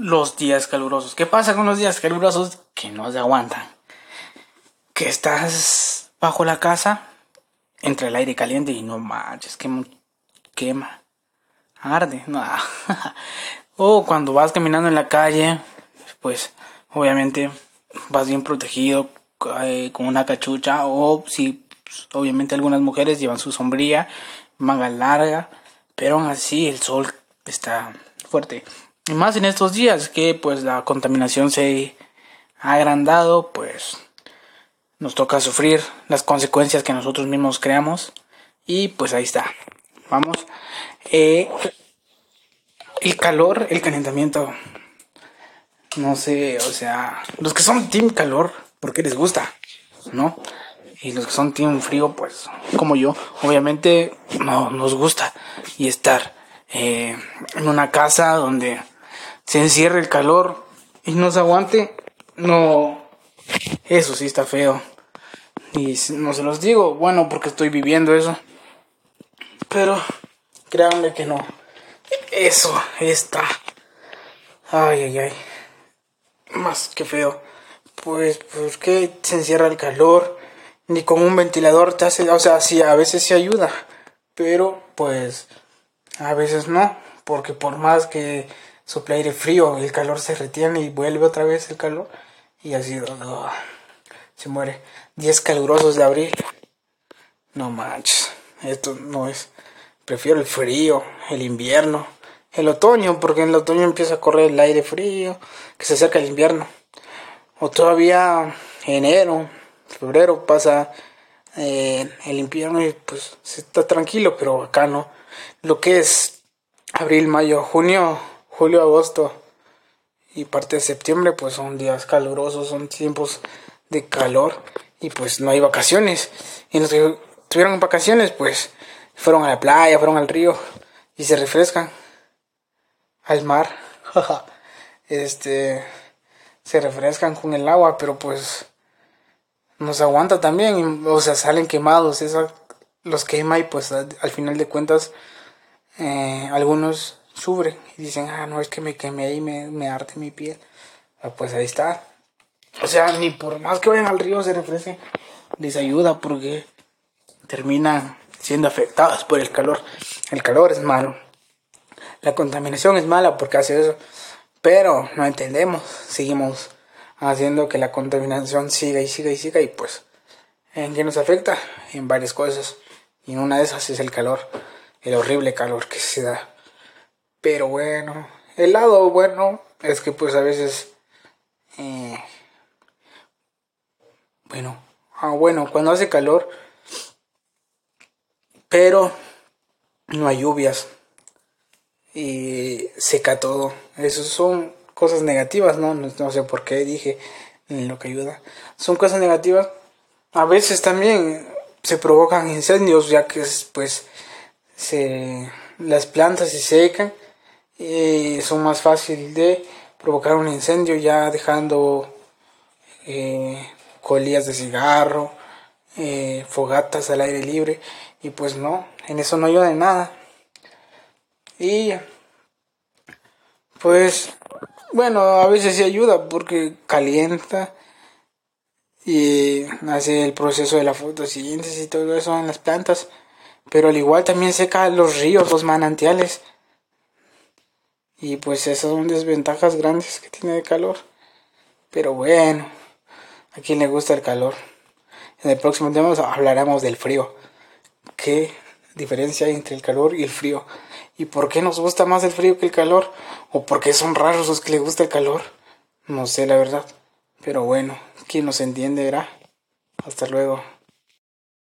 los días calurosos. ¿Qué pasa con los días calurosos? Que no se aguantan. Que estás bajo la casa, entre el aire caliente y no manches, que quema, arde. No. o cuando vas caminando en la calle, pues obviamente vas bien protegido eh, con una cachucha o si pues, obviamente algunas mujeres llevan su sombría, manga larga, pero aún así el sol está fuerte. Y más en estos días que pues la contaminación se ha agrandado, pues nos toca sufrir las consecuencias que nosotros mismos creamos. Y pues ahí está. Vamos. Eh, el calor, el calentamiento. No sé, o sea, los que son team calor, porque les gusta, ¿no? Y los que son team frío, pues como yo, obviamente no nos gusta. Y estar eh, en una casa donde se encierre el calor y no se aguante, no, eso sí está feo. Y no se los digo, bueno, porque estoy viviendo eso. Pero créanme que no. Eso está. Ay, ay, ay. Más que feo. Pues, ¿por qué se encierra el calor? Ni con un ventilador te hace. O sea, sí, a veces se ayuda. Pero, pues, a veces no. Porque por más que sopla aire frío, el calor se retiene y vuelve otra vez el calor y así se muere. 10 calurosos de abril. No manches, esto no es. Prefiero el frío, el invierno, el otoño, porque en el otoño empieza a correr el aire frío, que se acerca el invierno. O todavía enero, febrero pasa eh, el invierno y pues está tranquilo, pero acá no. Lo que es abril, mayo, junio, julio, agosto y parte de septiembre, pues son días calurosos, son tiempos de calor y pues no hay vacaciones. Y los que tuvieron vacaciones, pues fueron a la playa, fueron al río y se refrescan al mar. este se refrescan con el agua, pero pues nos aguanta también, o sea, salen quemados, esa, los quema y pues al final de cuentas eh, algunos sufren y dicen, ah, no, es que me quemé y me, me arte mi piel. Ah, pues ahí está. O sea, ni por más que vayan al río se refresquen, les ayuda porque terminan siendo afectadas por el calor. El calor es malo. La contaminación es mala porque hace eso. Pero no entendemos. Seguimos haciendo que la contaminación siga y siga y siga. Y pues, ¿en qué nos afecta? En varias cosas. Y una de esas es el calor. El horrible calor que se da. Pero bueno, el lado bueno es que pues a veces... Eh, bueno, ah, bueno, cuando hace calor, pero no hay lluvias y seca todo. Esas son cosas negativas, ¿no? ¿no? sé por qué dije lo que ayuda. Son cosas negativas. A veces también se provocan incendios ya que pues se las plantas se secan eh, son más fácil de provocar un incendio ya dejando eh, colillas de cigarro, eh, fogatas al aire libre y pues no, en eso no ayuda de nada. Y pues bueno, a veces sí ayuda porque calienta y hace el proceso de la fotosíntesis y todo eso en las plantas, pero al igual también seca los ríos, los manantiales y pues esas son desventajas grandes que tiene el calor. Pero bueno, a quien le gusta el calor. En el próximo tema hablaremos del frío. ¿Qué diferencia hay entre el calor y el frío? ¿Y por qué nos gusta más el frío que el calor? ¿O por qué son raros los que les gusta el calor? No sé la verdad. Pero bueno, quien nos entiende verá. Hasta luego.